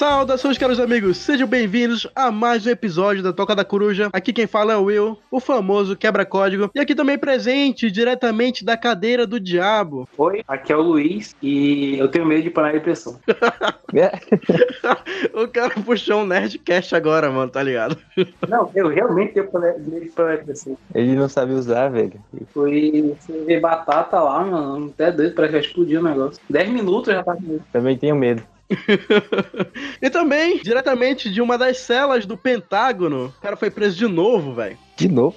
Saudações, caros amigos, sejam bem-vindos a mais um episódio da Toca da Coruja. Aqui quem fala é o Will, o famoso quebra-código, e aqui também presente, diretamente da cadeira do diabo. Oi, aqui é o Luiz e eu tenho medo de parar de pressão. o cara puxou um Nerdcast agora, mano, tá ligado? Não, eu realmente tenho medo de parar de pressão. Ele não sabe usar, velho. Foi ver batata lá, mano, até doido, parece que vai explodir o negócio. 10 minutos já tá com medo. Também tenho medo. e também, diretamente de uma das celas do Pentágono, o cara foi preso de novo, velho. De novo?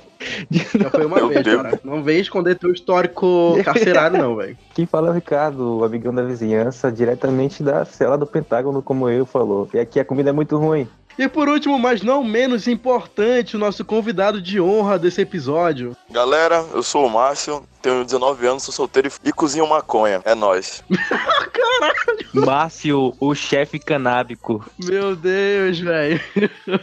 De Já foi uma Meu vez, Deus. cara. Não vem esconder teu histórico carcerário, não, velho. Quem fala é o Ricardo, o amigão da vizinhança, diretamente da cela do Pentágono, como eu falou. E aqui a comida é muito ruim. E por último, mas não menos importante, o nosso convidado de honra desse episódio. Galera, eu sou o Márcio, tenho 19 anos, sou solteiro e cozinho maconha. É nóis. Márcio, o chefe canábico. Meu Deus, velho.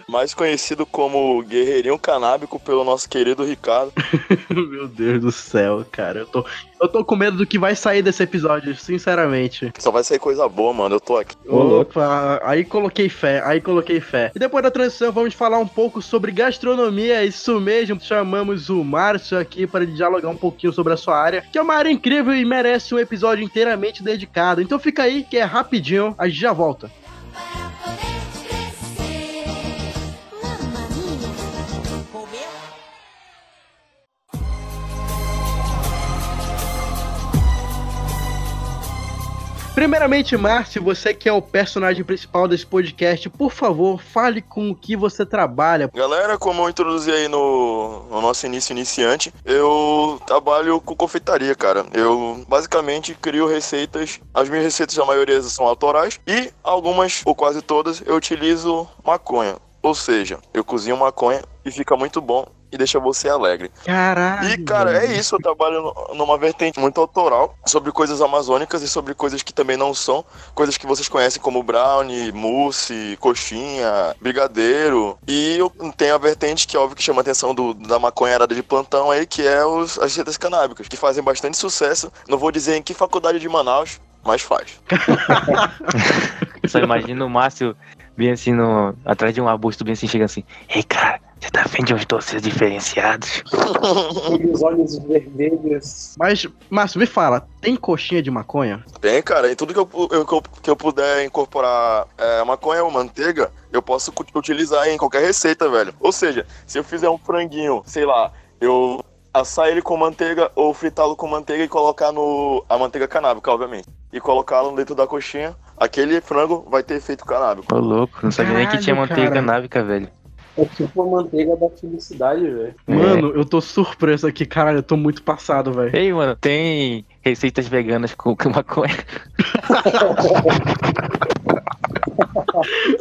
Mais conhecido como Guerreirinho Canábico pelo nosso querido Ricardo. Meu Deus do céu, cara. Eu tô, eu tô com medo do que vai sair desse episódio, sinceramente. Só vai sair coisa boa, mano. Eu tô aqui. Ô, louco. Opa, aí coloquei fé, aí coloquei fé. E depois da transição, vamos falar um pouco sobre gastronomia, isso mesmo. Chamamos o Márcio aqui para dialogar um pouquinho sobre a sua área, que é uma área incrível e merece um episódio inteiramente dedicado. Então fica aí, que é rapidinho, a gente já volta. Primeiramente, Márcio, você que é o personagem principal desse podcast, por favor, fale com o que você trabalha. Galera, como eu introduzi aí no, no nosso início iniciante, eu trabalho com confeitaria, cara. Eu basicamente crio receitas. As minhas receitas, a maioria são autorais. E algumas, ou quase todas, eu utilizo maconha. Ou seja, eu cozinho maconha e fica muito bom e deixa você alegre. Caralho. E, cara, é isso. Eu trabalho numa vertente muito autoral sobre coisas amazônicas e sobre coisas que também não são. Coisas que vocês conhecem como brownie, mousse, coxinha, brigadeiro. E eu tenho a vertente que, óbvio, que chama a atenção do, da maconharada de plantão aí, que é os, as receitas canábicas, que fazem bastante sucesso. Não vou dizer em que faculdade de Manaus, mas faz. Só imagino o Márcio bem assim, no, atrás de um arbusto, bem assim, chega assim. Ei, cara, você tá vendo uns doces diferenciados? Aqueles olhos vermelhos. Mas, Márcio, me fala, tem coxinha de maconha? Tem, cara, em tudo que eu, que eu, que eu puder incorporar é, maconha ou manteiga, eu posso utilizar em qualquer receita, velho. Ou seja, se eu fizer um franguinho, sei lá, eu assar ele com manteiga ou fritá-lo com manteiga e colocar no a manteiga canábica, obviamente. E colocá-lo dentro da coxinha, aquele frango vai ter efeito canábico. Ô, louco, não sabia nem que tinha Caralho, manteiga cara. canábica, velho. É tipo a manteiga da felicidade, velho. Mano, eu tô surpreso aqui, caralho, eu tô muito passado, velho. Ei, mano, tem receitas veganas com, com maconha.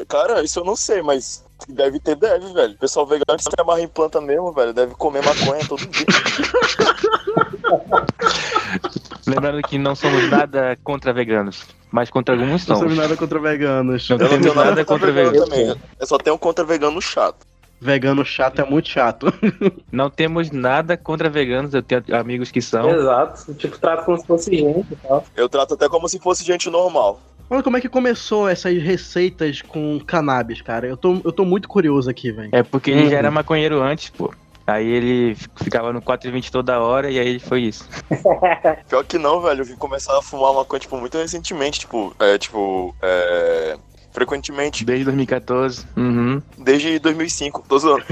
Cara, isso eu não sei, mas deve ter, deve, velho. O pessoal vegano que se amarra em planta mesmo, velho, deve comer maconha todo dia. Lembrando que não somos nada contra veganos, mas contra alguns Não somos. nada contra veganos. Não Eu não temos tenho nada nada contra contra vegano veganos. também. Eu só tenho um contra vegano chato. Vegano chato é muito chato. Não temos nada contra veganos, eu tenho amigos que são. Exato. Tipo, trata como se fosse gente e tal. Eu trato até como se fosse gente normal. Mano, como é que começou essas receitas com cannabis, cara? Eu tô, eu tô muito curioso aqui, velho. É porque ele Uhum. já era maconheiro antes, pô. Aí ele ficava no 420 toda hora e aí foi isso. Pior que não, velho. Eu vim começar a fumar maconha, tipo, muito recentemente. Tipo, é, tipo, é. Frequentemente, Desde 2014. Uhum. desde 2005, tô zoando.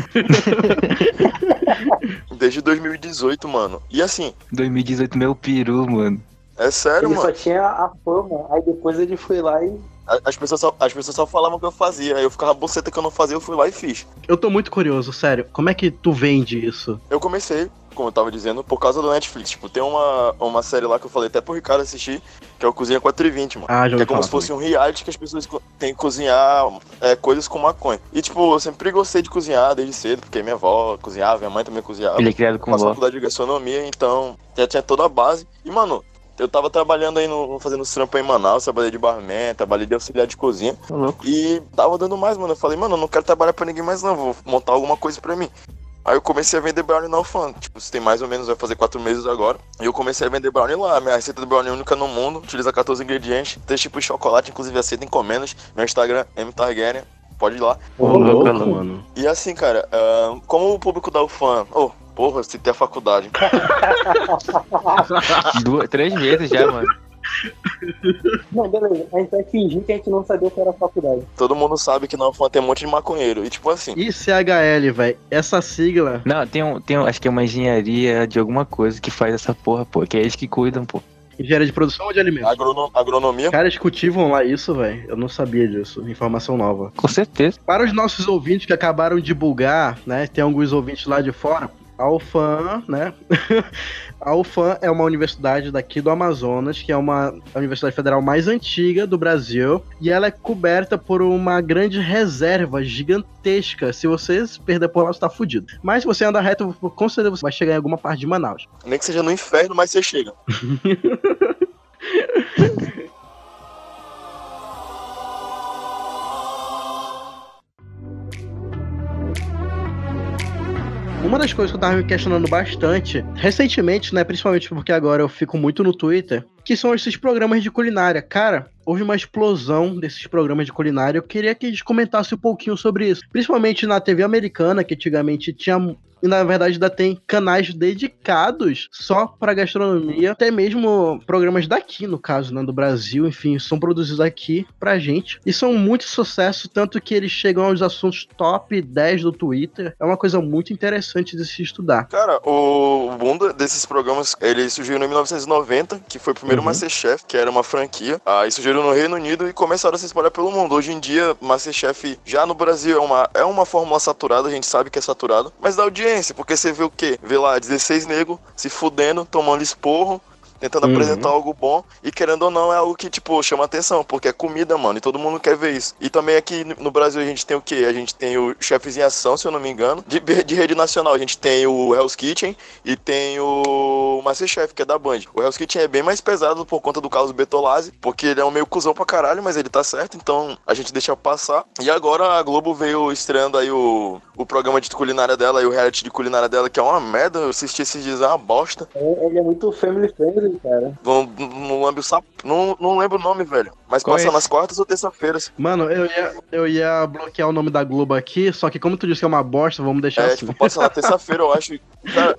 desde 2018, mano. E assim, 2018, meu peru, mano. é sério, Ele mano. só tinha a fama, aí depois ele foi lá e. As pessoas, só, as pessoas só falavam que eu fazia. Aí eu ficava boceta que eu não fazia, eu fui lá e fiz. Eu tô muito curioso, sério. Como é que tu vende isso? Eu comecei, como eu tava dizendo, por causa do Netflix. Tipo, tem uma, uma série lá que eu falei até pro Ricardo assistir, que é o Cozinha 420, mano. Ah, já Que é como se fosse um reality que as pessoas têm que cozinhar é, coisas com maconha. E, tipo, eu sempre gostei de cozinhar desde cedo, porque minha avó cozinhava, minha mãe também cozinhava. Ele é criado com vó. faculdade de gastronomia, então já tinha toda a base. E, mano, eu tava trabalhando aí, no, fazendo trampo aí em Manaus, trabalhei de barman, trabalhei de auxiliar de cozinha. Louco. E tava dando mais, mano. Eu falei, mano, eu não quero trabalhar pra ninguém mais, não. Vou montar alguma coisa pra mim. Aí eu comecei a vender brownie na Alfan. Tipo, se tem mais ou menos, vai fazer quatro meses agora. E eu comecei a vender brownie lá. Minha receita de brownie é única no mundo. Utiliza 14 ingredientes. Três tipos de chocolate, inclusive aceita encomendas. Meu Instagram, mtargaryen. Pode ir lá. Ô, louco, mano. E assim, cara, ahn, como o público da UFAM. Oh, porra, citei a faculdade. Duas, três vezes já, mano. Não, beleza. A gente vai fingir que a gente não sabia o que era faculdade. Todo mundo sabe que na UFAM tem um monte de maconheiro. E tipo assim, ICHL, velho. Essa sigla. Não, tem um, tem um, acho que é uma engenharia de alguma coisa que faz essa porra, pô. Que é eles que cuidam, pô. Engenharia de produção ou de alimentos? agrono- agronomia. Caras cultivam lá isso, velho. Eu não sabia disso. Informação nova. Com certeza. Para os nossos ouvintes que acabaram de bugar, né? Tem alguns ouvintes lá de fora. A UFAM, né? A UFAM é uma universidade daqui do Amazonas, que é uma a universidade federal mais antiga do Brasil, e ela é coberta por uma grande reserva gigantesca. Se você se perder por lá, você tá fudido. Mas se você andar reto, com certeza você vai chegar em alguma parte de Manaus. Nem que seja no inferno, mas você chega. Uma das coisas que eu tava me questionando bastante, recentemente, né, principalmente porque agora eu fico muito no Twitter, que são esses programas de culinária. Cara, houve uma explosão desses programas de culinária. Eu queria que eles comentassem um pouquinho sobre isso. Principalmente na TV americana, que antigamente tinha. E na verdade ainda tem canais dedicados só para gastronomia, até mesmo programas daqui, no caso, né, do Brasil, enfim, são produzidos aqui pra gente. E são muito sucesso, tanto que eles chegam aos assuntos top 10 do Twitter. É uma coisa muito interessante de se estudar. Cara, o boom desses programas, ele surgiu em 1990, que foi o primeiro Uhum. Masterchef, que era uma franquia. Aí surgiram no Reino Unido e começaram a se espalhar pelo mundo. Hoje em dia, Masterchef já no Brasil é uma, é uma fórmula saturada, a gente sabe que é saturada, mas dá audiência, porque você vê o quê? Vê lá 16 negros se fudendo, tomando esporro, tentando Uhum. apresentar algo bom e querendo ou não é algo que tipo chama atenção, porque é comida, mano, e todo mundo quer ver isso. E também aqui no Brasil a gente tem o quê? A gente tem o Chefes em Ação, se eu não me engano. De, de rede nacional a gente tem o Hell's Kitchen e tem o Masterchef, que é da Band. O Hell's Kitchen é bem mais pesado por conta do Carlos Betolazzi, porque ele é um meio cuzão pra caralho, mas ele tá certo, então a gente deixa passar. E agora a Globo veio estreando aí o, o programa de culinária dela e o reality de culinária dela, que é uma merda. Eu assisti esses dias, é uma bosta. Ele é muito family friendly, cara. Não, não lembro o sap... não, não lembro o nome, velho. Mas Qual passa é? nas quartas ou terça-feiras. Mano, eu ia, eu ia bloquear o nome da Globo aqui, só que como tu disse que é uma bosta, vamos deixar É, assim. tipo, passa na terça-feira, eu acho.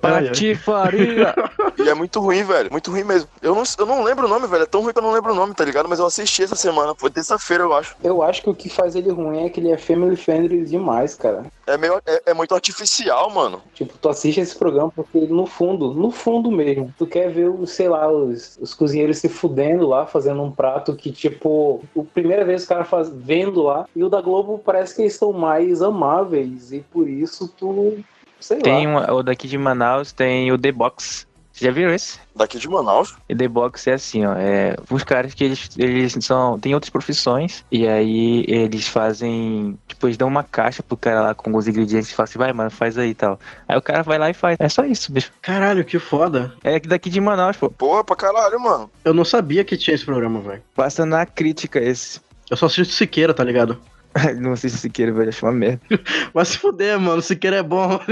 Patifaria! e é muito ruim, velho. Muito ruim mesmo. Eu não, eu não lembro o nome, velho. É tão ruim que eu não lembro o nome, tá ligado? Mas eu assisti essa semana. Foi terça-feira, eu acho. Eu acho que o que faz ele ruim é que ele é family friendly demais, cara. É, meio, é, é muito artificial, mano. Tipo, tu assiste esse programa porque no fundo, no fundo mesmo, tu quer ver, os, sei lá, os, os cozinheiros se fudendo lá, fazendo um prato que, tipo, a primeira vez o cara faz vendo lá, e o da Globo parece que eles são mais amáveis, e por isso tu, sei Tem lá. um, o daqui de Manaus, tem o The Box. Vocês já viram esse? Daqui de Manaus. E The Box é assim, ó. É uns caras que eles, eles são. Tem outras profissões. E aí eles fazem. Tipo, eles dão uma caixa pro cara lá com os ingredientes e falam assim, vai, mano, faz aí e tal. Aí o cara vai lá e faz. É só isso, bicho. Caralho, que foda. É daqui de Manaus, pô. Porra, pra caralho, mano. Eu não sabia que tinha esse programa, velho. Passa na crítica esse. Eu só assisto Siqueira, tá ligado? Não sei se você queira, velho. Acho uma merda. Vai se fuder, mano. Siqueira é bom.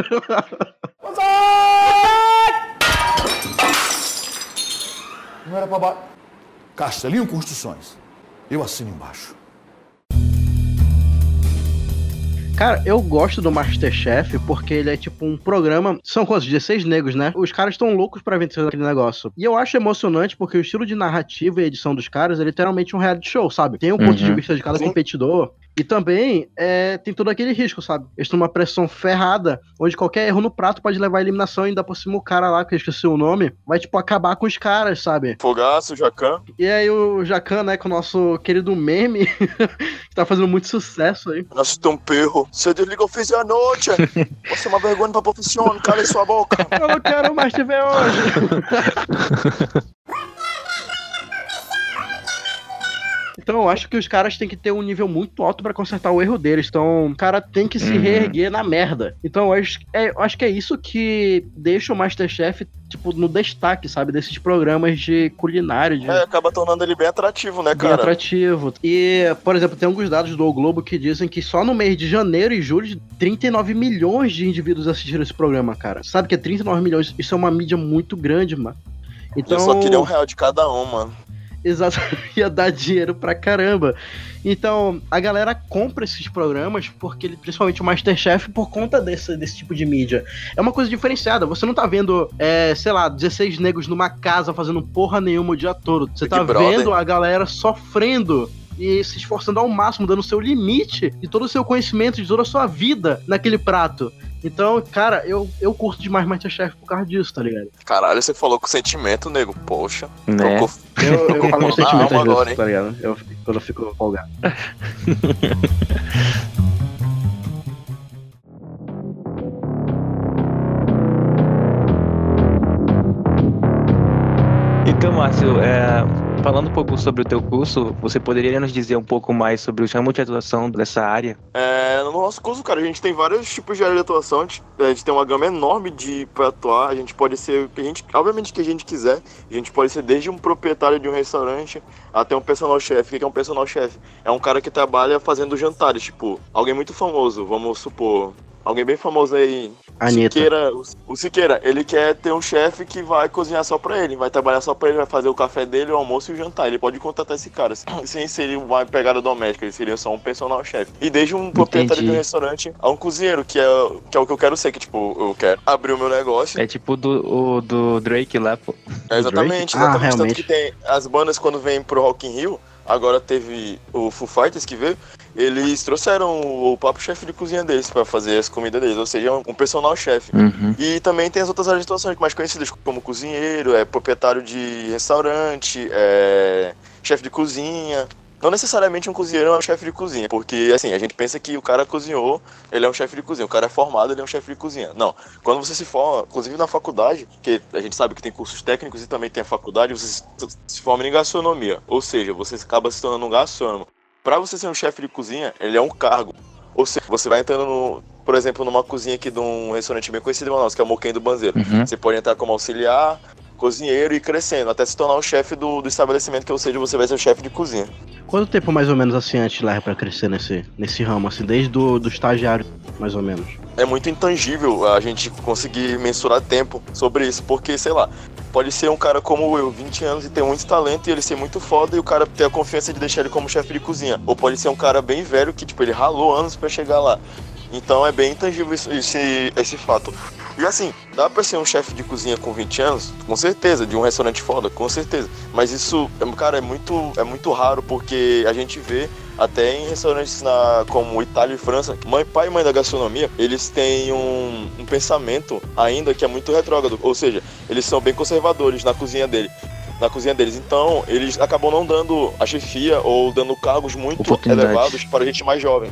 Não era pra ba... Castelinho Construções. Eu assino embaixo. Cara, eu gosto do Masterchef porque ele é tipo um programa. São quantos? 16 negros, né? Os caras estão loucos pra vencer aquele negócio. E eu acho emocionante porque o estilo de narrativa e edição dos caras é literalmente um reality show, sabe? Tem um ponto de Uhum. vista de cada Sim. E também é, tem todo aquele risco, sabe? Eles estão numa pressão ferrada, onde qualquer erro no prato pode levar à eliminação e ainda por cima o cara lá, que eu esqueci o nome, vai, tipo, acabar com os caras, sabe? Fogaço, Jacan. E aí o Jacan, né, com o nosso querido meme, que tá fazendo muito sucesso aí. Nosso tão perro. Você desliga o fiz à noite. Você é uma vergonha pra profissão. Cala sua boca. Eu não quero mais te ver hoje. Então, eu acho que os caras têm que ter um nível muito alto pra consertar o erro deles. Então, o cara tem que se Uhum. reerguer na merda. Então, eu acho, é, eu acho que é isso que deixa o Masterchef, tipo, no destaque, sabe? Desses programas de culinária, de É, acaba tornando ele bem atrativo, né, bem cara? atrativo. E, por exemplo, tem alguns dados do O Globo que dizem que só no mês de janeiro e julho, 39 milhões de indivíduos assistiram esse programa, cara. Sabe que é 39 milhões? Isso é uma mídia muito grande, mano. Então, Eu só queria um real de cada um, mano. Exato, ia dar dinheiro pra caramba. Então, a galera compra esses programas porque ele, principalmente o Masterchef, por conta desse, desse tipo de mídia. É uma coisa diferenciada. Você não tá vendo, é, sei lá, 16 negros numa casa fazendo porra nenhuma o dia todo. Você Big tá Brother. vendo a galera sofrendo. E se esforçando ao máximo, dando o seu limite de todo o seu conhecimento, de toda a sua vida naquele prato. Então, cara, eu, eu curto demais Masterchef por causa disso, tá ligado? Caralho, você falou com sentimento, nego. Poxa. Né? Tocou- Eu, eu falo com sentimento vezes, agora, hein? tá ligado? Eu, quando eu fico folgado. Então, Márcio, é, falando um pouco sobre o teu curso, você poderia nos dizer um pouco mais sobre o chamo de atuação dessa área? É, no nosso curso, cara, a gente tem vários tipos de área de atuação. A gente, a gente tem uma gama enorme de pra atuar. A gente pode ser o que a gente, obviamente, que a gente quiser. A gente pode ser desde um proprietário de um restaurante até um personal chef. O que é um personal chef? É um cara que trabalha fazendo jantares, tipo, alguém muito famoso, vamos supor. Alguém bem famoso aí, Anitta. Siqueira, o, Siqueira, ele quer ter um chefe que vai cozinhar só pra ele, vai trabalhar só pra ele, vai fazer o café dele, o almoço e o jantar. Ele pode contratar esse cara, sem ser uma pegada doméstica, ele seria só um personal chefe. E desde um proprietário de um restaurante a um cozinheiro, que é, que é o que eu quero ser, que tipo, eu quero abrir o meu negócio. É tipo do, o do Drake lá, pô. É, exatamente, Drake? Ah, exatamente. Tanto realmente. que tem as bandas quando vêm pro Rock in Rio, agora teve o Foo Fighters que veio, eles trouxeram o, o próprio chefe de cozinha deles pra fazer as comidas deles, ou seja, um, um personal chefe. Uhum. E também tem as outras áreas de atuação mais conhecidas, como cozinheiro, é proprietário de restaurante, é chefe de cozinha. Não necessariamente um cozinheiro é um chefe de cozinha, porque assim, a gente pensa que o cara cozinhou, ele é um chefe de cozinha. O cara é formado, ele é um chefe de cozinha. Não. Quando você se forma, inclusive na faculdade, que a gente sabe que tem cursos técnicos e também tem a faculdade, você se- forma em gastronomia. Ou seja, você acaba se tornando um gastrônomo. Para você ser um chefe de cozinha, ele é um cargo. Ou seja, você vai entrando, no, por exemplo, numa cozinha aqui de um restaurante bem conhecido em Manaus, que é o Moquém do Banzeiro. Uhum. Você pode entrar como auxiliar, cozinheiro e crescendo, até se tornar o chefe do, do estabelecimento, que ou seja, você vai ser o chefe de cozinha. Quanto tempo mais ou menos assim antes leva pra crescer nesse, nesse ramo, assim, desde do, do estagiário, mais ou menos? É muito intangível a gente conseguir mensurar tempo sobre isso, porque, sei lá, pode ser um cara como eu, 20 anos e ter muito talento e ele ser muito foda e o cara ter a confiança de deixar ele como chefe de cozinha. Ou pode ser um cara bem velho que, tipo, ele ralou anos pra chegar lá. Então é bem intangível esse, esse fato. E assim, dá pra ser um chefe de cozinha com 20 anos? Com certeza, de um restaurante foda, com certeza. Mas isso, é, cara, é muito, é muito raro porque a gente vê até em restaurantes na, como Itália e França, mãe, pai e mãe da gastronomia, eles têm um, um pensamento ainda que é muito retrógrado. Ou seja, eles são bem conservadores na cozinha dele. Na cozinha deles. Então, eles acabam não dando a chefia ou dando cargos muito elevados para gente mais jovem.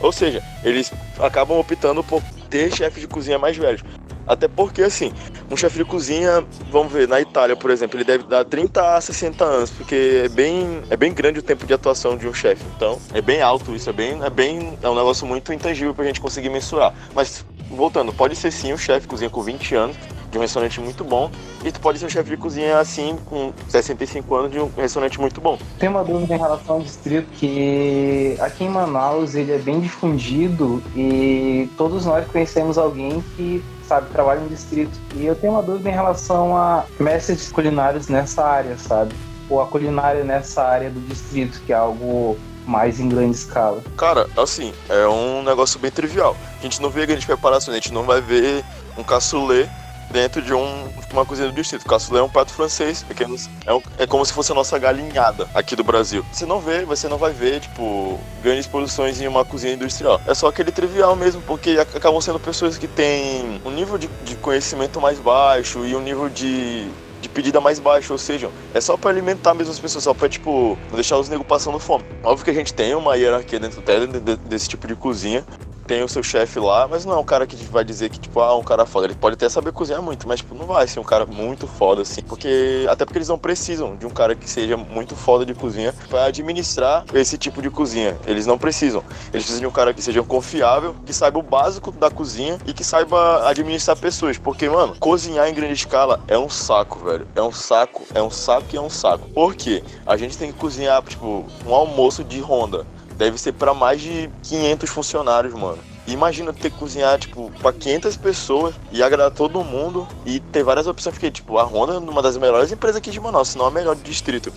Ou seja, eles acabam optando por ter chefes de cozinha mais velhos. Até porque, assim, um chefe de cozinha, vamos ver, na Itália, por exemplo, ele deve dar 30 a 60 anos, porque é bem, é bem grande o tempo de atuação de um chefe. Então, é bem alto isso, é bem, é bem, é um negócio muito intangível pra gente conseguir mensurar. Mas, voltando, pode ser sim um chefe cozinha com 20 anos, de um restaurante muito bom, e tu pode ser um chefe de cozinha, assim, com 65 anos, de um restaurante muito bom. Tem uma dúvida em relação ao distrito que aqui em Manaus ele é bem difundido e todos nós conhecemos alguém que sabe trabalha no distrito. E eu tenho uma dúvida em relação a mestres culinários nessa área, sabe? Ou a culinária nessa área do distrito, que é algo mais em grande escala. Cara, assim, é um negócio bem trivial. A gente não vê grandes preparações, a gente não vai ver um cassoulet dentro de um, uma cozinha do distrito. Cassoulet é um prato francês, pequeno, é, um- é como se fosse a nossa galinhada aqui do Brasil. Você não vê, você não vai ver, tipo, grandes produções em uma cozinha industrial. É só aquele trivial mesmo, porque ac- acabam sendo pessoas que têm um nível de, de conhecimento mais baixo e um nível de, de pedida mais baixo, ou seja, é só pra alimentar mesmo as pessoas, só pra, tipo, deixar os negros passando fome. Óbvio que a gente tem uma hierarquia dentro até de- de- desse tipo de cozinha, tem o seu chefe lá, mas não é um cara que vai dizer que, tipo, ah, um cara foda. Ele pode até saber cozinhar muito, mas, tipo, não vai ser um cara muito foda, assim. Porque, até porque eles não precisam de um cara que seja muito foda de cozinha pra administrar esse tipo de cozinha. Eles não precisam. Eles precisam de um cara que seja confiável, que saiba o básico da cozinha e que saiba administrar pessoas. Porque, mano, cozinhar em grande escala é um saco, velho. É um saco, é um saco e é um saco. Por quê? A gente tem que cozinhar, tipo, um almoço de Honda deve ser para mais de 500 funcionários, mano. Imagina ter que cozinhar, tipo, pra 500 pessoas e agradar todo mundo e ter várias opções, porque, tipo, a Honda é uma das melhores empresas aqui de Manaus, se não a melhor do distrito.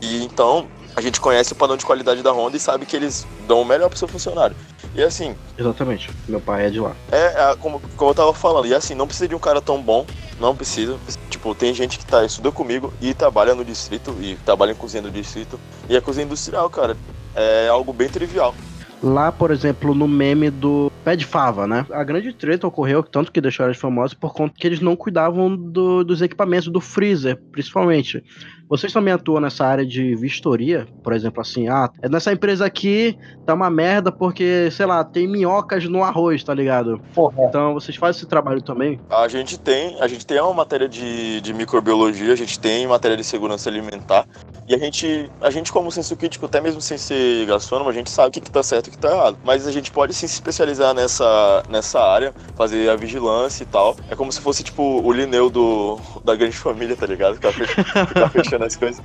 E então, a gente conhece o padrão de qualidade da Honda e sabe que eles dão o melhor pro seu funcionário. E assim, Exatamente. Meu pai é de lá. é, é, como, como eu tava falando, e assim, não precisa de um cara tão bom, não precisa. Tipo, tem gente que tá, estudou comigo e trabalha no distrito, e trabalha em cozinha do distrito, e a cozinha industrial, cara, é algo bem trivial. Lá, por exemplo, no meme do pé de fava, né? A grande treta ocorreu, tanto que deixaram eles famosos, por conta que eles não cuidavam do- dos equipamentos do freezer, principalmente. Vocês também atuam nessa área de vistoria? Por exemplo, assim, ah, é nessa empresa aqui tá uma merda porque, sei lá, tem minhocas no arroz, tá ligado? Porra, Então vocês fazem esse trabalho também? A gente tem, a gente tem uma matéria de, de microbiologia, a gente tem matéria de segurança alimentar. E a gente, a gente como senso crítico, até mesmo sem ser gastrônomo, a gente sabe o que, que tá certo e o que tá errado. Mas a gente pode sim se especializar nessa, nessa área, fazer a vigilância e tal. É como se fosse tipo o Lineu do, da grande família, tá ligado? Ficar fech- ficar fechando as coisas.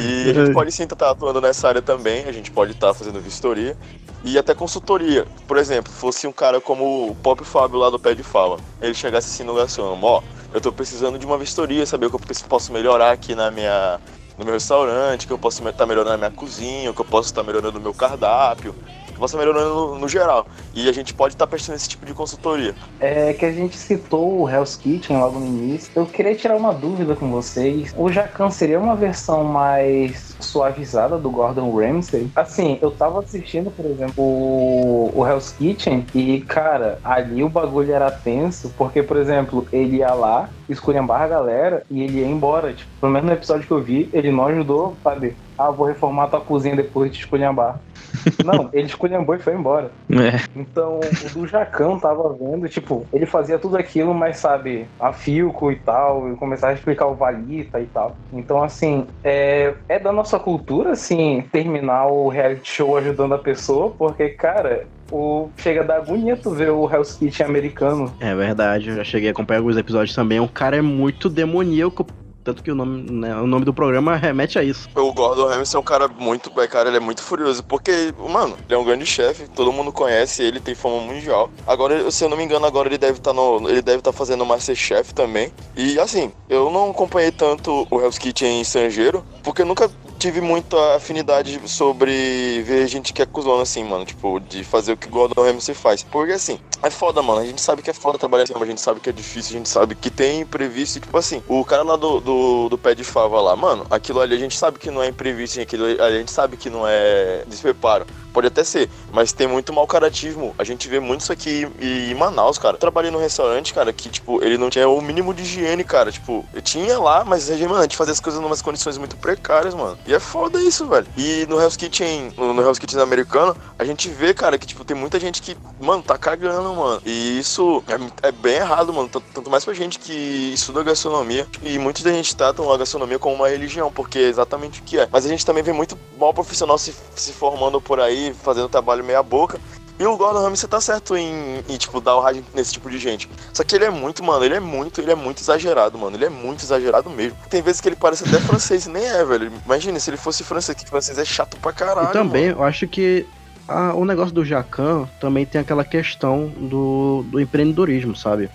E a gente pode sim estar atuando nessa área também, a gente pode estar fazendo vistoria e até consultoria. Por exemplo, fosse um cara como o Pop Fábio lá do Pé de Fala, ele chegasse assim no gastrônomo, ó, eu tô precisando de uma vistoria, saber o que eu posso melhorar aqui na minha no meu restaurante, que eu posso estar melhorando na minha cozinha, que eu posso estar melhorando no meu cardápio, posso estar melhorando no, no geral. E a gente pode estar prestando esse tipo de consultoria. é que a gente citou o Hell's Kitchen logo no início. Eu queria tirar uma dúvida com vocês. O Jacan seria uma versão mais suavizada do Gordon Ramsay? Assim, eu tava assistindo, por exemplo, o, o Hell's Kitchen e, cara, ali o bagulho era tenso, porque, por exemplo, ele ia lá, esculhambar a galera e ele ia embora. Tipo, pelo menos no episódio que eu vi, ele não ajudou, sabe? Ah, vou reformar tua cozinha depois de esculhambar. Não, ele esculhambou e foi embora. É. Então, o do Jacão tava vendo, tipo, ele fazia tudo aquilo, mas sabe, a Filco e tal, e começava a explicar o Valita e tal. Então, assim, é, é da nossa cultura, assim, terminar o reality show ajudando a pessoa, porque, cara, o, chega a dar agonia tu ver o Hell's Kitchen americano. É verdade, eu já cheguei a acompanhar alguns episódios também. O cara é muito demoníaco, tanto que o nome, né, o nome do programa remete a isso. O Gordon Ramsay é um cara muito, é, cara, ele é muito furioso, porque, mano, ele é um grande chefe, todo mundo conhece ele, tem fama mundial. Agora, se eu não me engano, agora ele deve estar no, ele deve estar fazendo o MasterChef também. E assim, eu não acompanhei tanto o Hell's Kitchen estrangeiro, porque eu nunca tive muita afinidade sobre ver gente que é cuzona assim, mano, tipo, de fazer o que o Gordon Ramsay faz. Porque assim, é foda, mano, a gente sabe que é foda trabalhar assim, a gente sabe que é difícil, a gente sabe que tem imprevisto, tipo assim, o cara lá do, do, do pé de fava lá, mano, aquilo ali a gente sabe que não é imprevisto, aquilo ali a gente sabe que não é despreparo. Pode até ser, mas tem muito mau caratismo. A gente vê muito isso aqui em em Manaus, cara. Eu trabalhei num restaurante, cara, que, tipo, ele não tinha o mínimo de higiene, cara. Tipo, tinha lá, mas, mano, a gente fazia as coisas em umas condições muito precárias, mano. E é foda isso, velho. E no Hell's Kitchen, no, Hell's Kitchen americano, a gente vê, cara, que, tipo, tem muita gente que, mano, tá cagando, mano. E isso é, é bem errado, mano. Tanto, tanto mais pra gente que estuda gastronomia. E muitos da gente tratam a gastronomia como uma religião, porque é exatamente o que é. Mas a gente também vê muito mal profissional se, se formando por aí, fazendo trabalho meia boca. E o Gordon Ramsay tá certo em, em, tipo, dar o rádio nesse tipo de gente. Só que ele é muito, mano, ele é muito, ele é muito exagerado, mano. Ele é muito exagerado mesmo. Tem vezes que ele parece até francês e nem é, velho. Imagina, se ele fosse francês, que francês é chato pra caralho. e também, mano. eu acho que a- o negócio do Jacan também tem aquela questão do, do empreendedorismo, sabe?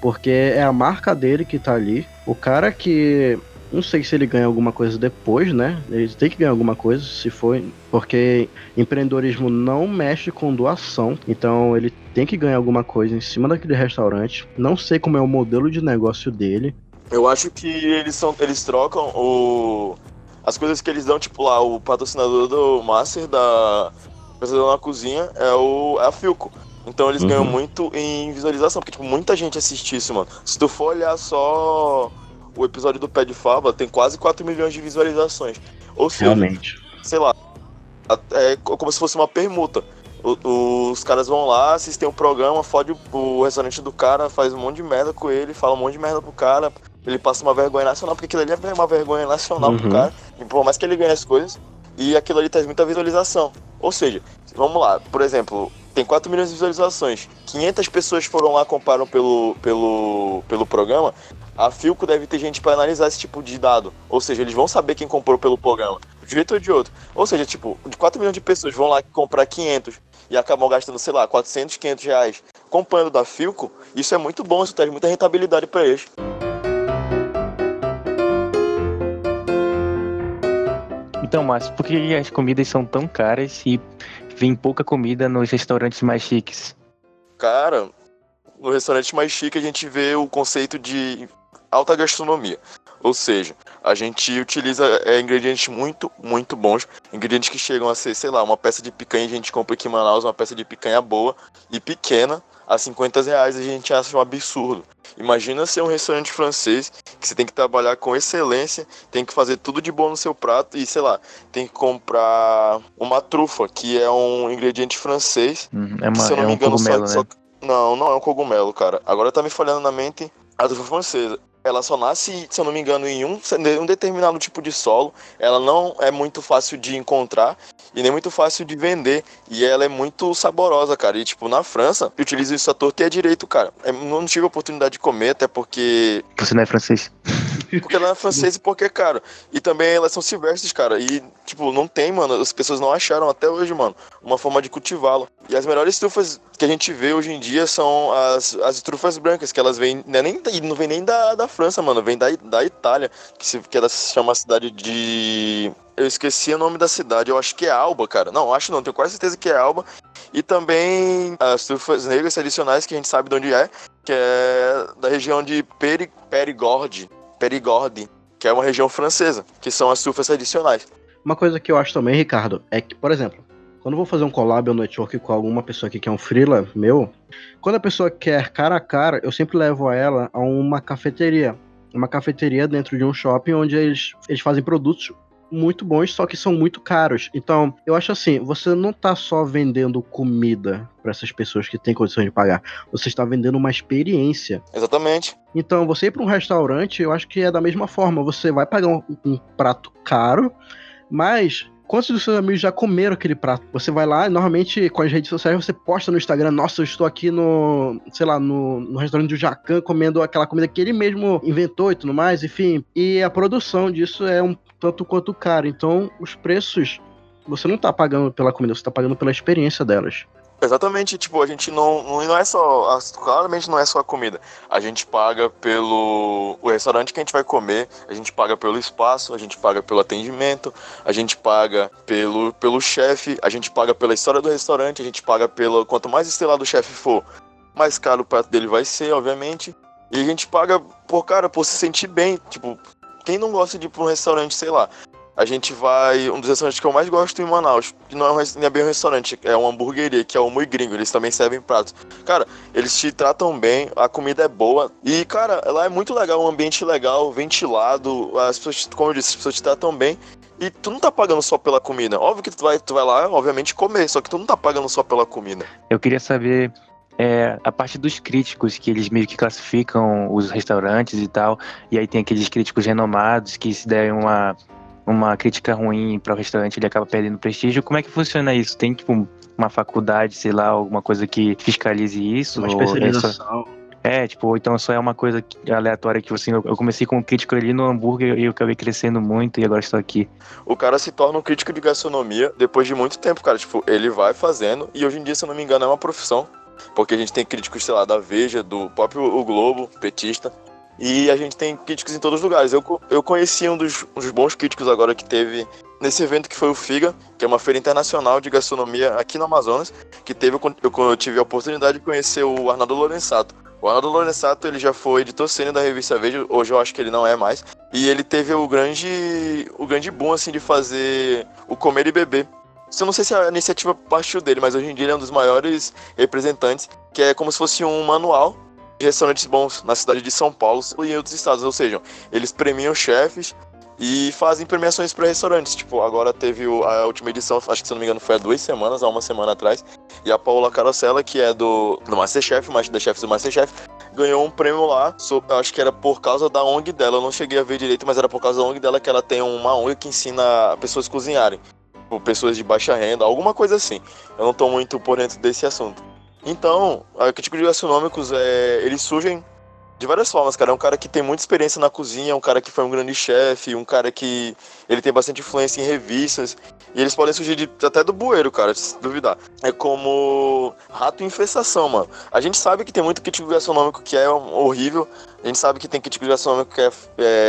Porque é a marca dele que tá ali. O cara que. Não sei se ele ganha alguma coisa depois, né? Ele tem que ganhar alguma coisa, se for. Porque empreendedorismo não mexe com doação. Então ele tem que ganhar alguma coisa em cima daquele restaurante. Não sei como é o modelo de negócio dele. Eu acho que eles são. Eles trocam o. As coisas que eles dão, tipo lá, o patrocinador do Master da na Cozinha é, o, é a Filco. Então eles Uhum. ganham muito em visualização, porque tipo, muita gente assiste isso, mano. Se tu for olhar só o episódio do Pé de Fava, tem quase 4 milhões de visualizações. Ou seja, Realmente. sei lá, é co- como se fosse uma permuta. O- os caras vão lá, assistem o programa, fode o, restaurante do cara, faz um monte de merda com ele, fala um monte de merda pro cara. Ele passa uma vergonha nacional, porque aquilo ali é uma vergonha nacional pro Uhum. cara. E por mais que ele ganhe as coisas, e aquilo ali traz muita visualização. Ou seja, vamos lá, por exemplo, tem 4 milhões de visualizações, 500 pessoas foram lá compraram pelo, pelo, pelo programa, a Filco deve ter gente para analisar esse tipo de dado. Ou seja, eles vão saber quem comprou pelo programa, de um jeito ou de outro. Ou seja, tipo, de 4 milhões de pessoas vão lá comprar 500 e acabam gastando, sei lá, 400, 500 reais comprando da Filco, isso é muito bom, isso traz muita rentabilidade para eles. Então, Márcio, por que as comidas são tão caras e vem pouca comida nos restaurantes mais chiques? Cara, no restaurante mais chique a gente vê o conceito de alta gastronomia. Ou seja, a gente utiliza é, ingredientes muito, muito bons. Ingredientes que chegam a ser, sei lá, uma peça de picanha a gente compra aqui em Manaus, uma peça de picanha boa e pequena, a 50 reais a gente acha um absurdo. Imagina ser um restaurante francês que você tem que trabalhar com excelência, tem que fazer tudo de bom no seu prato e, sei lá, tem que comprar uma trufa, que é um ingrediente francês Hum, é, que, uma, se eu não é me um engano, cogumelo, só, né? só- Não, não é um cogumelo, cara. Agora tá me falhando na mente a trufa francesa. Ela só nasce, se eu não me engano, em um, um determinado tipo de solo. Ela não é muito fácil de encontrar e nem muito fácil de vender. E ela é muito saborosa, cara. E, tipo, na França, eu utilizo isso à torta e é direito, cara. Eu não tive a oportunidade de comer, até porque Você não é francês? porque ela é francesa e porque é caro. E também elas são silvestres, cara. E, tipo, não tem, mano. As pessoas não acharam até hoje, mano, uma forma de cultivá-la. E as melhores trufas que a gente vê hoje em dia são as, as trufas brancas, que elas vêm. Não, é nem, não vem nem da, da França, mano. Vem da, da Itália, que se, que ela se chama a cidade de. Eu esqueci o nome da cidade, eu acho que é Alba, cara. Não, acho não, tenho quase certeza que é Alba. E também as trufas negras tradicionais, que a gente sabe de onde é, que é da região de Peri, Perigorde. Perigorde, que é uma região francesa, que são as trufas tradicionais. Uma coisa que eu acho também, Ricardo, é que, por exemplo, quando eu vou fazer um collab ou network com alguma pessoa aqui que é um freela meu, quando a pessoa quer cara a cara, eu sempre levo ela a uma cafeteria. Uma cafeteria dentro de um shopping onde eles, eles fazem produtos muito bons, só que são muito caros. Então, eu acho assim, você não tá só vendendo comida para essas pessoas que têm condições de pagar, você está vendendo uma experiência. Exatamente. Então, você ir para um restaurante, eu acho que é da mesma forma. Você vai pagar um, um prato caro, mas quantos dos seus amigos já comeram aquele prato? Você vai lá, e normalmente com as redes sociais você posta no Instagram, nossa, eu estou aqui no, sei lá, no, no restaurante do Jacan comendo aquela comida que ele mesmo inventou e tudo mais, enfim. E a produção disso é um tanto quanto cara. Então, os preços você não tá pagando pela comida, você tá pagando pela experiência delas. Exatamente, tipo, a gente não, não é só, claramente não é só a comida. A gente paga pelo o restaurante que a gente vai comer, a gente paga pelo espaço, a gente paga pelo atendimento, a gente paga pelo, pelo chefe, a gente paga pela história do restaurante, a gente paga pelo quanto mais estrelado o chefe for, mais caro o prato dele vai ser, obviamente. E a gente paga por cara, por se sentir bem, tipo, quem não gosta de ir pra um restaurante, sei lá, a gente vai. Um dos restaurantes que eu mais gosto em Manaus, que não é, um, não é bem um restaurante, é uma hamburgueria, que é o Mui Gringo. Eles também servem pratos. Cara, eles te tratam bem, a comida é boa. E, cara, lá é muito legal, um ambiente legal, ventilado. As pessoas, como eu disse, as pessoas te tratam bem. E tu não tá pagando só pela comida. Óbvio que tu vai, tu vai lá, obviamente, comer, só que tu não tá pagando só pela comida. Eu queria saber é, a parte dos críticos, que eles meio que classificam os restaurantes e tal, e aí tem aqueles críticos renomados que se der uma, uma crítica ruim para o restaurante, ele acaba perdendo prestígio. Como é que funciona isso? Tem tipo uma faculdade, sei lá, alguma coisa que fiscalize isso? Uma Ou é, só- especialização. é, tipo, ou então só é uma coisa aleatória que assim, eu comecei com um crítico ali no hambúrguer e eu acabei crescendo muito e agora estou aqui. O cara se torna um crítico de gastronomia depois de muito tempo, cara. Tipo, ele vai fazendo, e hoje em dia, se eu não me engano, é uma profissão. Porque a gente tem críticos, sei lá, da Veja, do próprio O Globo, petista. E a gente tem críticos em todos os lugares. Eu, eu conheci um dos, um dos bons críticos agora que teve nesse evento que foi o FIGA, que é uma feira internacional de gastronomia aqui no Amazonas, que teve, eu, eu tive a oportunidade de conhecer o Arnaldo Lorenzato. O Arnaldo Lorenzato, ele já foi editor sênior da revista Veja, hoje eu acho que ele não é mais. E ele teve o grande, o grande boom, assim, de fazer o Comer e Beber. Eu não sei se a iniciativa partiu dele, mas hoje em dia ele é um dos maiores representantes, que é como se fosse um manual restaurantes bons na cidade de São Paulo e em outros estados. Ou seja, eles premiam chefes e fazem premiações para restaurantes. Tipo, agora teve a última edição, acho que se não me engano foi há duas semanas, há uma semana atrás, E a Paola Carosella, que é do, do Masterchef, Masterchef do Masterchef, ganhou um prêmio lá, so- eu acho que era por causa da ONG dela, eu não cheguei a ver direito, mas era por causa da ONG dela que ela tem uma ONG que ensina pessoas a cozinharem. Tipo, pessoas de baixa renda, alguma coisa assim. Eu não tô muito por dentro desse assunto. Então, a críticos gastronômicos, é, eles surgem de várias formas, cara. É um cara que tem muita experiência na cozinha, é um cara que foi um grande chefe, um cara que ele tem bastante influência em revistas. E eles podem surgir de- até do bueiro, cara, se duvidar. É como rato infestação, mano. A gente sabe que tem muito crítico gastronômico que é horrível. A gente sabe que tem crítico gastronômico que é,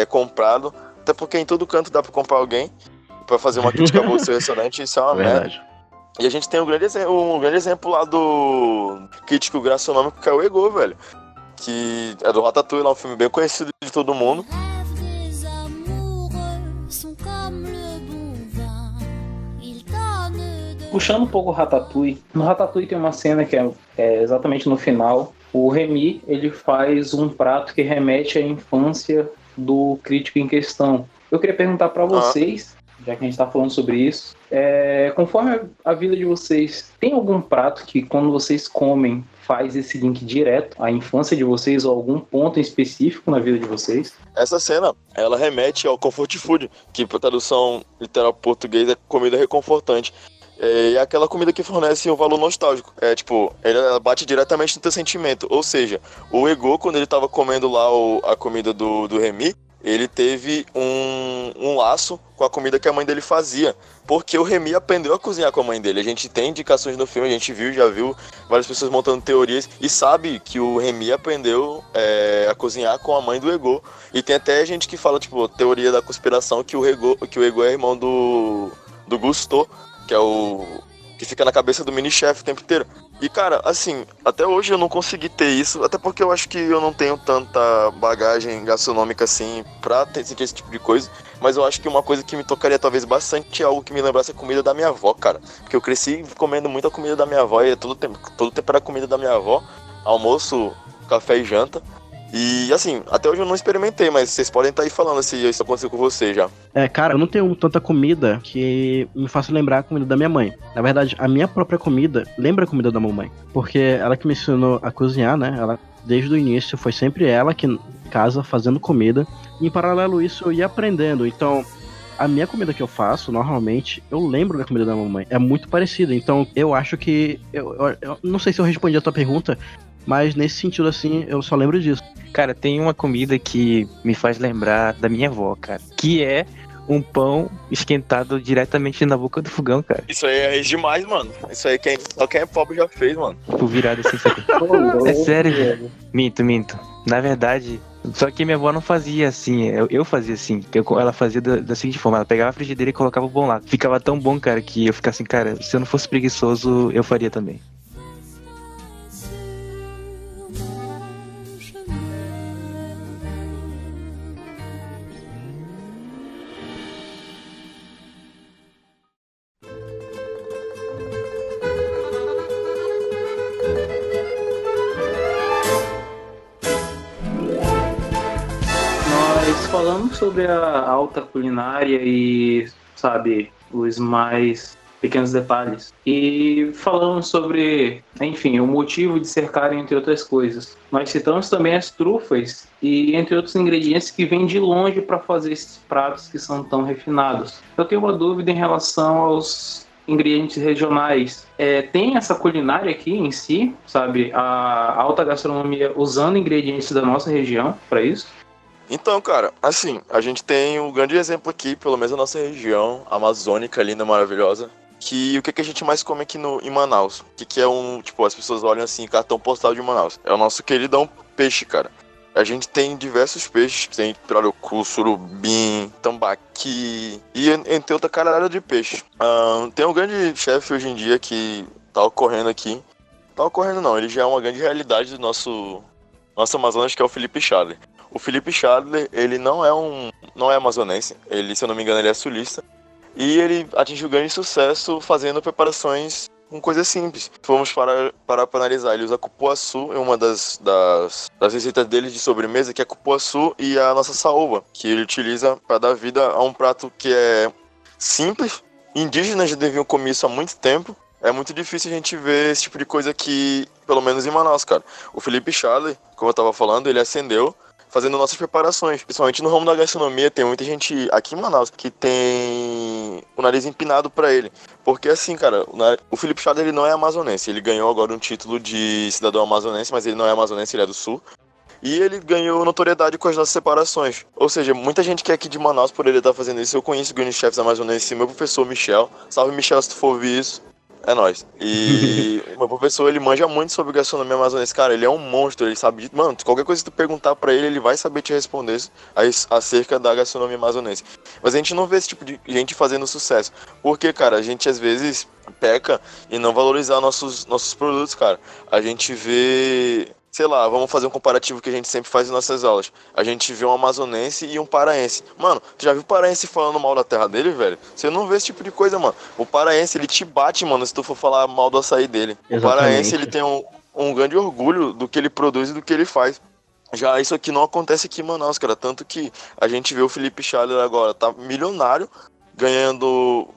é comprado. Até porque em todo canto dá pra comprar alguém pra fazer uma crítica boa do seu restaurante. Isso é uma merda. E a gente tem um grande, um grande exemplo lá do crítico gastronômico que é o Ego, velho. Que é do Ratatouille, lá um filme bem conhecido de todo mundo. Puxando um pouco o Ratatouille, no Ratatouille tem uma cena que é, é exatamente no final. O Remy ele faz um prato que remete à infância do crítico em questão. Eu queria perguntar para vocês, já que a gente está falando sobre isso, é, conforme a vida de vocês, tem algum prato que quando vocês comem faz esse link direto à infância de vocês ou algum ponto em específico na vida de vocês? Essa cena, ela remete ao comfort food, que por tradução literal português é comida reconfortante. É, é aquela comida que fornece um valor nostálgico. É tipo, ela bate diretamente no teu sentimento. Ou seja, o Ego, quando ele tava comendo lá o- a comida do, do Remy, ele teve um, um laço com a comida que a mãe dele fazia. Porque o Remy aprendeu a cozinhar com a mãe dele. A gente tem indicações no filme, a gente viu, já viu várias pessoas montando teorias e sabe que o Remy aprendeu é, a cozinhar com a mãe do Ego. E tem até gente que fala, tipo, teoria da conspiração que o Ego, que o Ego é irmão do, do Gusto, que é o. que fica na cabeça do mini-chefe o tempo inteiro. E cara, assim, até hoje eu não consegui ter isso, até porque eu acho que eu não tenho tanta bagagem gastronômica assim pra ter, sentir esse tipo de coisa. Mas eu acho que uma coisa que me tocaria talvez bastante é algo que me lembrasse a comida da minha avó, cara. Porque eu cresci comendo muita comida da minha avó e todo tempo, todo tempo era comida da minha avó. Almoço, café e janta. E assim, até hoje eu não experimentei, mas vocês podem estar aí falando se isso aconteceu com você já. É, cara, eu não tenho tanta comida que me faça lembrar a comida da minha mãe. Na verdade, a minha própria comida lembra a comida da mamãe. Porque ela que me ensinou a cozinhar, né? Ela, desde o início, foi sempre ela que em casa fazendo comida. E em paralelo isso, eu ia aprendendo. Então, a minha comida que eu faço, normalmente, eu lembro da comida da mamãe. É muito parecida. Então, eu acho que. Eu, eu- eu não sei se eu respondi a tua pergunta, mas nesse sentido, assim, eu só lembro disso. Cara, tem uma comida que me faz lembrar da minha avó, cara. Que é um pão esquentado diretamente na boca do fogão, cara. Isso aí é demais, mano. Isso aí quem, só quem é pobre já fez, mano. Tipo, virado assim, sabe? É sério, velho. Minto, minto. Na verdade, só que minha avó não fazia assim, eu, eu fazia assim. Eu, ela fazia da, da seguinte forma, ela pegava a frigideira e colocava o pão lá. Ficava tão bom, cara, que eu ficava assim, cara, se eu não fosse preguiçoso, eu faria também. Falamos sobre a alta culinária e, sabe, os mais pequenos detalhes. E falamos sobre, enfim, o motivo de ser caro, entre outras coisas. Nós citamos também as trufas e, entre outros ingredientes, que vêm de longe para fazer esses pratos que são tão refinados. Eu tenho uma dúvida em relação aos ingredientes regionais. É, tem essa culinária aqui em si, sabe, a alta gastronomia usando ingredientes da nossa região para isso? Então, cara, assim, a gente tem um grande exemplo aqui, pelo menos na nossa região amazônica, linda, maravilhosa. Que o que, que a gente mais come aqui no, em Manaus? O que, que é um. Tipo, as pessoas olham assim, cartão postal de Manaus. É o nosso queridão peixe, cara. A gente tem diversos peixes, tem pirarucu, surubim, tambaqui e en- entre outra caralhada de peixe. Tem um grande chefe hoje em dia que tá ocorrendo aqui. Tá ocorrendo não, ele já é uma grande realidade do nosso, nosso Amazonas, que é o Felipe Schadler. O Felipe Schadler, ele não é um não é amazonense, ele, se eu não me engano, ele é sulista. E ele atingiu grande sucesso fazendo preparações com coisas simples. Se formos para, analisar, ele usa cupuaçu em uma das, das, das receitas dele de sobremesa, que é cupuaçu e a nossa saúva, que ele utiliza para dar vida a um prato que é simples. Indígenas já deviam comer isso há muito tempo. é muito difícil a gente ver esse tipo de coisa aqui, pelo menos em Manaus, cara. O Felipe Charlie, como eu tava falando, ele acendeu fazendo nossas preparações. Principalmente no ramo da gastronomia, tem muita gente aqui em Manaus que tem o nariz empinado para ele. Porque assim, cara, o Felipe Charlie ele não é amazonense. Ele ganhou agora um título de cidadão amazonense, mas ele não é amazonense, ele é do sul. E ele ganhou notoriedade com as nossas separações. Ou seja, muita gente que é aqui de Manaus por ele estar fazendo isso. Eu conheço grandes chefes amazonenses, meu professor Michel. Salve Michel se tu for ouvir isso. É nóis. E meu professor, ele manja muito sobre gastronomia amazonense. Cara, ele é um monstro, ele sabe de... Mano, qualquer coisa que tu perguntar pra ele, ele vai saber te responder acerca da gastronomia amazonense. Mas a gente não vê esse tipo de gente fazendo sucesso. Porque, cara, a gente às vezes peca em não valorizar nossos, nossos produtos, cara. A gente vê sei lá, vamos fazer um comparativo que a gente sempre faz em nossas aulas. A gente vê um amazonense e um paraense. Mano, tu já viu o paraense falando mal da terra dele, velho? Você não vê esse tipo de coisa, mano. O paraense, ele te bate, mano, se tu for falar mal do açaí dele. Exatamente. O paraense, ele tem um, um grande orgulho do que ele produz e do que ele faz. Já isso aqui não acontece aqui em Manaus, cara. Tanto que a gente vê o Felipe Schaller agora, tá milionário, ganhando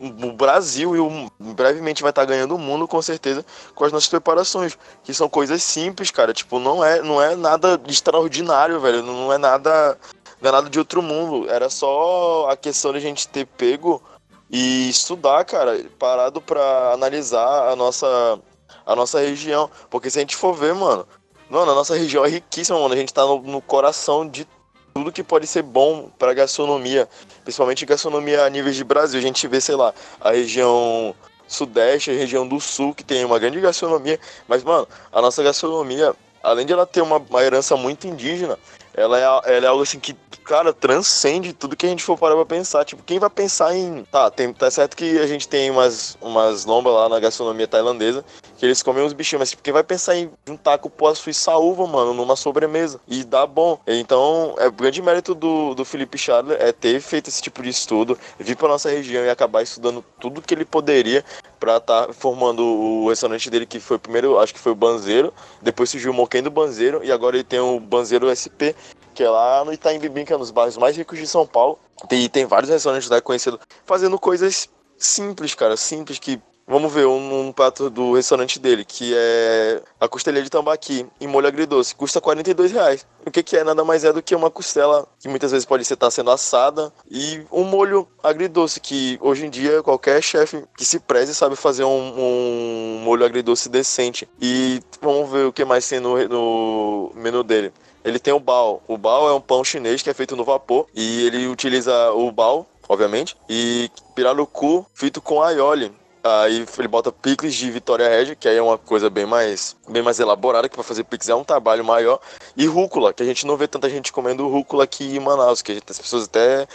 o Brasil e o, brevemente vai estar tá ganhando o mundo com certeza com as nossas preparações, que são coisas simples, cara, tipo, não é não é nada extraordinário, velho, não é nada não é nada de outro mundo, era só a questão de a gente ter pego e estudar, cara, parado para analisar a nossa a nossa região, porque se a gente for ver, mano, mano, a nossa região é riquíssima, mano, a gente tá no, no coração de tudo que pode ser bom para gastronomia, principalmente gastronomia a níveis de Brasil. A gente vê, sei lá, a região sudeste, a região do sul, que tem uma grande gastronomia, mas, mano, a nossa gastronomia, além de ela ter uma, uma herança muito indígena, ela é, ela é algo assim que, cara, transcende tudo que a gente for parar pra pensar. Tipo, quem vai pensar em. Tá, tem, tá certo que a gente tem umas, umas lombas lá na gastronomia tailandesa, que eles comem uns bichinhos, mas tipo, quem vai pensar em juntar cupuaçu e saúva, mano, numa sobremesa? E dá bom. Então, é o grande mérito do, do Felipe Schadler é ter feito esse tipo de estudo, vir pra nossa região e acabar estudando tudo que ele poderia para estar tá formando o restaurante dele, que foi primeiro, acho que foi o Banzeiro, depois surgiu o Moquém do Banzeiro, e agora ele tem o Banzeiro SP, que é lá no Itaim Bibim, que é um dos bairros mais ricos de São Paulo. E tem vários restaurantes lá conhecidos fazendo coisas simples, cara, simples que Vamos ver um, um, prato do restaurante dele, que é a costelha de tambaqui em molho agridoce. Custa 42 reais. O que, que é? Nada mais é do que uma costela que muitas vezes pode estar tá sendo assada e um molho agridoce, que hoje em dia qualquer chefe que se preze sabe fazer um, um molho agridoce decente. E vamos ver o que mais tem no, no menu dele. Ele tem o bao. O bao é um pão chinês que é feito no vapor e ele utiliza o bao, obviamente, e pirarucu feito com aioli, Aí ele bota picles de Vitória Regia, que aí é uma coisa bem mais, bem mais elaborada, que para fazer picles é um trabalho maior. E rúcula, que a gente não vê tanta gente comendo rúcula aqui em Manaus, que as pessoas até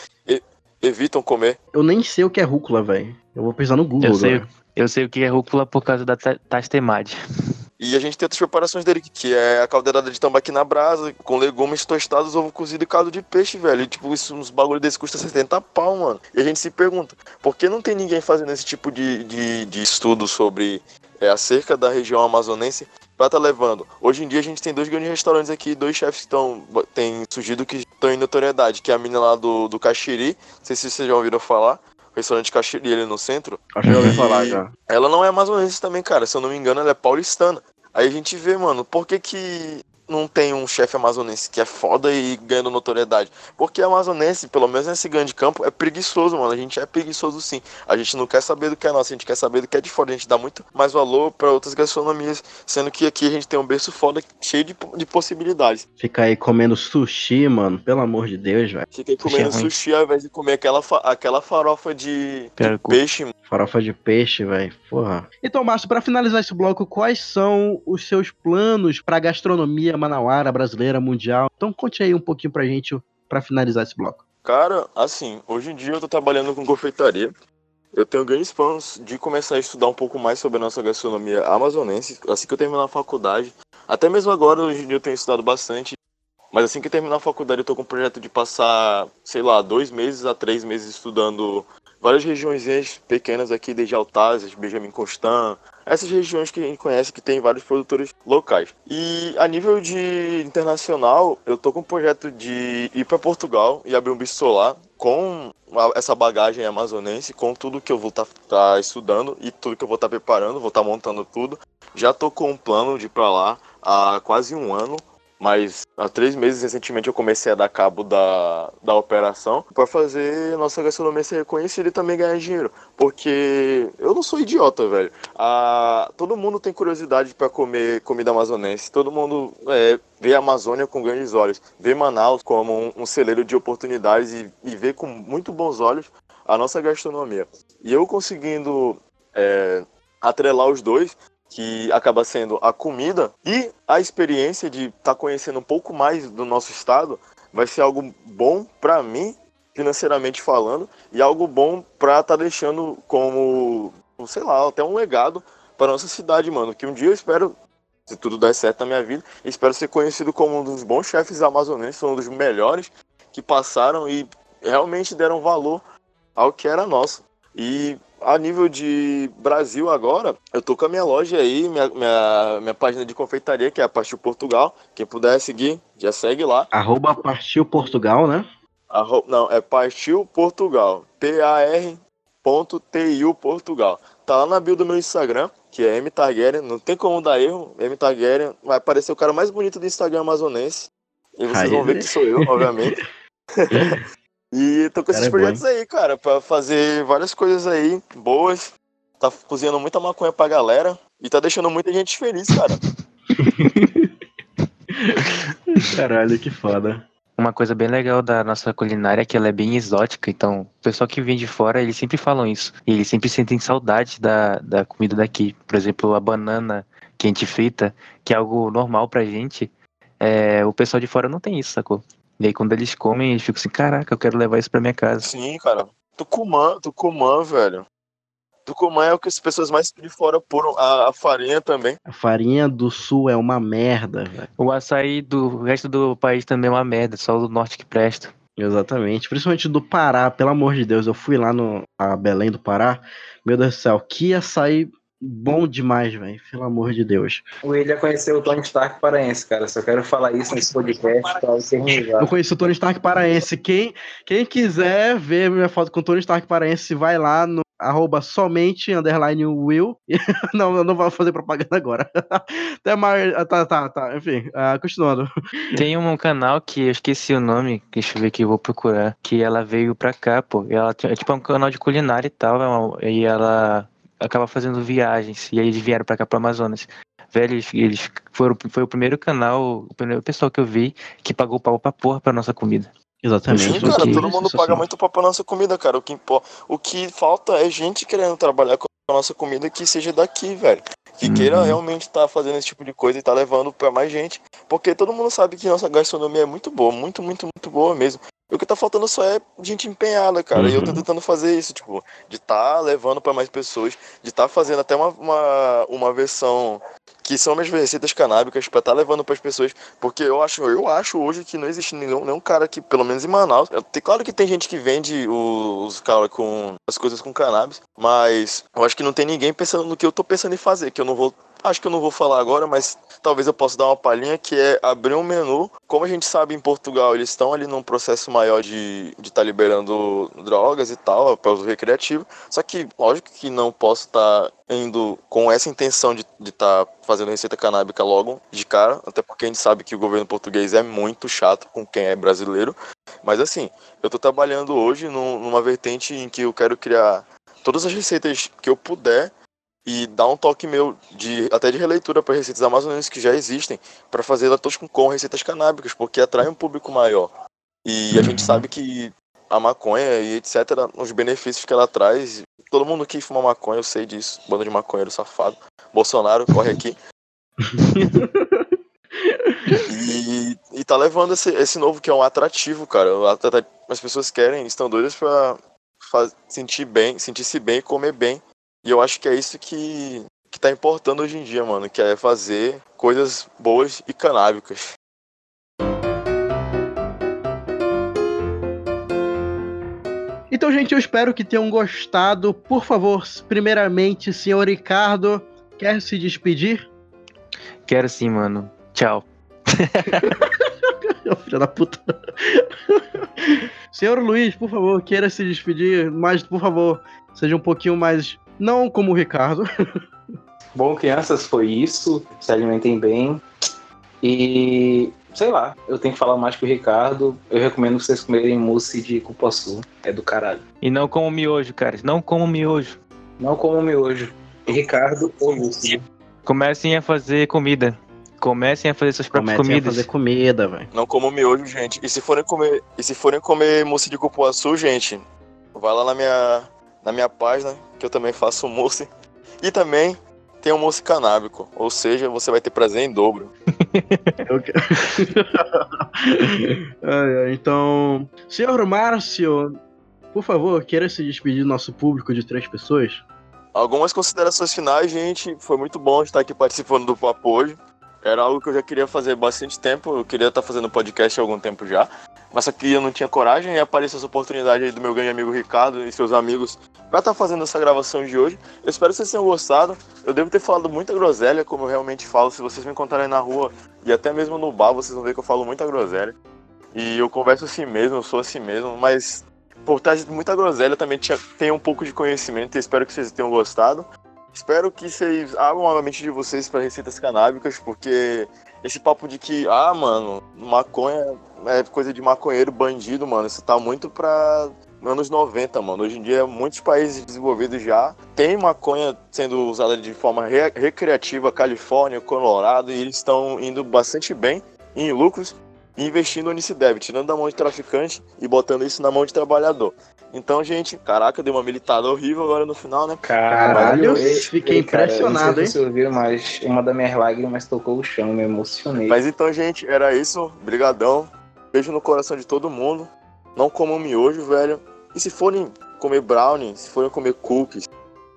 evitam comer. Eu nem sei o que é rúcula, velho. Eu vou pesquisar no Google. Eu sei, eu sei o que é rúcula por causa da tastemade. E a gente tem outras preparações dele, que é a caldeirada de tambaqui na brasa, com legumes tostados, ovo cozido e caldo de peixe, velho. E, tipo, isso, uns bagulho desse custa 70 pau, mano. E a gente se pergunta, por que não tem ninguém fazendo esse tipo de, de, de estudo sobre é, acerca da região amazonense pra tá levando? Hoje em dia a gente tem dois grandes restaurantes aqui, dois chefes que estão tem surgido que estão em notoriedade, que é a menina lá do, do Caxiri, não sei se vocês já ouviram falar, restaurante Caxiri ali no centro. Acho que eu ouvi falar já. Ela não é amazonense também, cara. Se eu não me engano, ela é paulistana. Aí a gente vê, mano, por que que não tem um chefe amazonense que é foda e ganhando notoriedade. Porque amazonense, pelo menos nesse grande campo, é preguiçoso, mano. A gente é preguiçoso sim. A gente não quer saber do que é nosso, a gente quer saber do que é de fora. A gente dá muito mais valor para outras gastronomias, sendo que aqui a gente tem um berço foda cheio de, de possibilidades. Fica aí comendo sushi, mano. Pelo amor de Deus, velho. Fica aí comendo sushi, é sushi ao invés de comer aquela, aquela farofa de, de peixe, mano. Farofa de peixe, velho. Porra. Então, Márcio, para finalizar esse bloco, quais são os seus planos para gastronomia manauara, brasileira, mundial. Então conte aí um pouquinho pra gente para finalizar esse bloco. Cara, assim, hoje em dia eu tô trabalhando com confeitaria. Eu tenho grandes planos de começar a estudar um pouco mais sobre a nossa gastronomia amazonense, assim que eu terminar a faculdade. Até mesmo agora, hoje em dia eu tenho estudado bastante. Mas assim que terminar a faculdade, eu tô com um projeto de passar, sei lá, dois meses a três meses estudando várias regiões pequenas aqui, desde Altazes, Benjamin Constant, essas regiões que a gente conhece que tem vários produtores locais. E a nível de internacional, eu tô com um projeto de ir para Portugal e abrir um bistro lá com essa bagagem amazonense com tudo que eu vou estar estudando e tudo que eu vou estar preparando, vou estar montando tudo. Já tô com um plano de ir pra lá há quase um ano, mas há três meses recentemente eu comecei a dar cabo da, da operação para fazer nossa gastronomia ser reconhecida e também ganhar dinheiro. Porque eu não sou idiota, velho. Ah, todo mundo tem curiosidade para comer comida amazonense. Todo mundo é, vê a Amazônia com grandes olhos. Vê Manaus como um, um celeiro de oportunidades e, e vê com muito bons olhos a nossa gastronomia. E eu conseguindo é, atrelar os dois, que acaba sendo a comida e a experiência de estar conhecendo um pouco mais do nosso estado, vai ser algo bom para mim, financeiramente falando, e algo bom para estar deixando como, sei lá, até um legado para nossa cidade, mano. Que um dia eu espero, se tudo der certo na minha vida, espero ser conhecido como um dos bons chefes amazonenses, um dos melhores que passaram e realmente deram valor ao que era nosso. E a nível de Brasil agora, eu tô com a minha loja aí, minha, minha, minha página de confeitaria, que é a Pastil Portugal. Quem puder seguir, já segue lá. Arroba Partiu Portugal, né? Arro- Não, é Partiu Portugal. P-A-R.T-I-U Portugal. Tá lá na bio do meu Instagram, que é M Targaryen. Não tem como dar erro. M Targaryen vai aparecer o cara mais bonito do Instagram amazonense. E vocês Aí, vão ver né? que sou eu, obviamente. e tô com Cara esses é bom, projetos aí, cara, pra fazer várias coisas aí boas. Tá cozinhando muita maconha pra galera. E tá deixando muita gente feliz, cara. Caralho, que foda. Uma coisa bem legal da nossa culinária é que ela é bem exótica, então o pessoal que vem de fora, eles sempre falam isso. E eles sempre sentem saudade da, da comida daqui. Por exemplo, a banana quente frita, que é algo normal pra gente, é, o pessoal de fora não tem isso, sacou? E aí quando eles comem, eles ficam assim, caraca, eu quero levar isso pra minha casa. Sim, cara. Tucumã, Tucumã, velho. Tucumã é o que as pessoas mais de fora puram. A, a farinha também. A farinha do sul é uma merda, velho. O açaí do resto do país também é uma merda, só o do norte que presta. Exatamente. Principalmente do Pará, pelo amor de Deus. Eu fui lá no a Belém do Pará. Meu Deus do céu, que açaí bom demais, velho. Pelo amor de Deus. O William conheceu o Tony Stark paraense, cara. Só quero falar isso nesse podcast pra eternizar. Eu conheci o Tony Stark paraense. Quem, quem quiser ver minha foto com o Tony Stark paraense, vai lá no arroba somente underline will. não, eu não vou fazer propaganda agora. Até mais. ah, Tá, tá, tá. Enfim, ah, continuando. Tem um canal que eu esqueci o nome, deixa eu ver aqui, eu vou procurar. Que ela veio pra cá, pô. E ela é tipo um canal de culinária e tal. é E ela acaba fazendo viagens. E aí eles vieram pra cá pro Amazonas. Velho, eles, eles foram, foi o primeiro canal, o primeiro pessoal que eu vi que pagou pau pra porra pra nossa comida. Exatamente. Sim, cara, aqui, todo mundo paga muito pau pra nossa comida, cara. O que, impo- o que falta é gente querendo trabalhar com a nossa comida que seja daqui, velho. Que Uhum. queira realmente estar fazendo esse tipo de coisa e tá levando pra mais gente. Porque todo mundo sabe que nossa gastronomia é muito boa, muito, muito, muito boa mesmo. O que tá faltando só é gente empenhada, cara. E eu tô Uhum. tentando fazer isso, tipo, de tá levando pra mais pessoas, de tá fazendo até uma, uma, uma versão que são minhas receitas canábicas pra tá levando pras pessoas, porque eu acho, eu acho hoje que não existe nenhum, nenhum cara que, pelo menos em Manaus, tem, claro que tem gente que vende os, os cara com as coisas com cannabis, mas eu acho que não tem ninguém pensando no que eu tô pensando em fazer, que eu não vou Acho que eu não vou falar agora, mas talvez eu possa dar uma palhinha que é abrir um menu. Como a gente sabe em Portugal, eles estão ali num processo maior de estar liberando drogas e tal, para uso recreativo. Só que, lógico que não posso estar indo com essa intenção de estar fazendo receita canábica logo de cara, até porque a gente sabe que o governo português é muito chato com quem é brasileiro. Mas assim, eu tô trabalhando hoje num- numa vertente em que eu quero criar todas as receitas que eu puder e dar um toque meu de até de releitura para receitas amazonenses que já existem, para fazer elas todas com, com receitas canábicas, porque atrai um público maior. E a gente sabe que a maconha e etc, os benefícios que ela traz, todo mundo aqui fuma maconha, eu sei disso, bando de maconheiro safado. Bolsonaro corre aqui. E, e tá levando esse, esse novo que é um atrativo, cara. As pessoas querem, estão doidas pra faz- sentir bem, sentir-se bem e comer bem. E eu acho que é isso que, que tá importando hoje em dia, mano, que é fazer coisas boas e canábicas. Então, gente, eu espero que tenham gostado. Por favor, primeiramente, senhor Ricardo, quer se despedir? Quero sim, mano. Tchau. Filha da puta. Senhor Luiz, por favor, queira se despedir, mas por favor, seja um pouquinho mais. Não como o Ricardo. Bom, crianças, foi isso. Se alimentem bem. E sei lá, eu tenho que falar mais que o Ricardo. Eu recomendo vocês comerem mousse de cupuaçu. É do caralho. E não como miojo, cara. Não como miojo. Não como miojo. Ricardo ou Lúcio. Comecem a fazer comida. Comecem a fazer suas próprias Comecem a comidas. fazer comida, velho. Não como miojo, gente. E se forem comer, e se forem comer mousse de cupuaçu, gente, vai lá na minha, na minha página, que eu também faço mousse. E também tem um mousse canábico, ou seja, você vai ter prazer em dobro. Então, senhor Márcio, por favor, queira se despedir do nosso público de três pessoas? Algumas considerações finais, gente. Foi muito bom estar aqui participando do papo hoje. Era algo que eu já queria fazer há bastante tempo. Eu queria estar fazendo podcast há algum tempo já. Mas que eu não tinha coragem e apareceu essa oportunidade aí do meu grande amigo Ricardo e seus amigos pra estar fazendo essa gravação de hoje. Eu espero que vocês tenham gostado. Eu devo ter falado muita groselha, como eu realmente falo. Se vocês me encontrarem na rua e até mesmo no bar, vocês vão ver que eu falo muita groselha. E eu converso assim mesmo, eu sou assim mesmo, mas por trás de muita groselha também tem um pouco de conhecimento e espero que vocês tenham gostado. Espero que vocês abram a mente de vocês para receitas canábicas, porque esse papo de que, ah, mano, maconha é coisa de maconheiro, bandido, mano, isso tá muito pra anos 90, mano. Hoje em dia, muitos países desenvolvidos já tem maconha sendo usada de forma re- recreativa, Califórnia, Colorado, e eles estão indo bastante bem em lucros e investindo onde se deve, tirando da mão de traficante e botando isso na mão de trabalhador. Então, gente, caraca, deu uma militada horrível agora no final, né? Caralho, ei, fiquei ei, cara, impressionado, eu não sei hein? se vocês ouviram, mas uma das minhas lágrimas tocou o chão, me emocionei. Mas então, gente, era isso. Brigadão. Beijo no coração de todo mundo. Não comam miojo, velho. E se forem comer brownie, se forem comer cookies,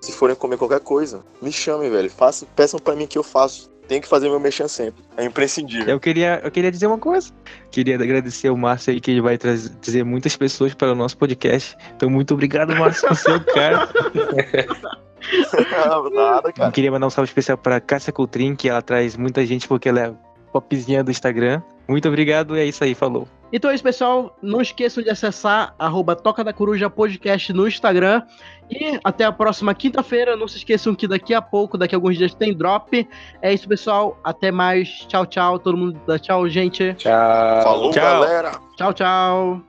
se forem comer qualquer coisa, me chamem, velho. Façam, peçam pra mim que eu faço. Tenho que fazer meu mexer sempre. É imprescindível. Eu queria, eu queria dizer uma coisa. Queria agradecer ao Márcio aí, que ele vai trazer, muitas pessoas para o nosso podcast. Então, muito obrigado, Márcio, por ser o cara. Nada, Eu cara. queria mandar um salve especial para Cássia Coutrin, que ela traz muita gente porque ela é popzinha do Instagram. Muito obrigado e é isso aí, falou. Então é isso, pessoal. Não esqueçam de acessar arroba Toca da Coruja Podcast no Instagram. E até a próxima quinta-feira. Não se esqueçam que daqui a pouco, daqui a alguns dias, tem drop. É isso, pessoal. Até mais. Tchau, tchau. Todo mundo dá tchau, gente. Tchau. Falou, Tchau. galera. Tchau, tchau.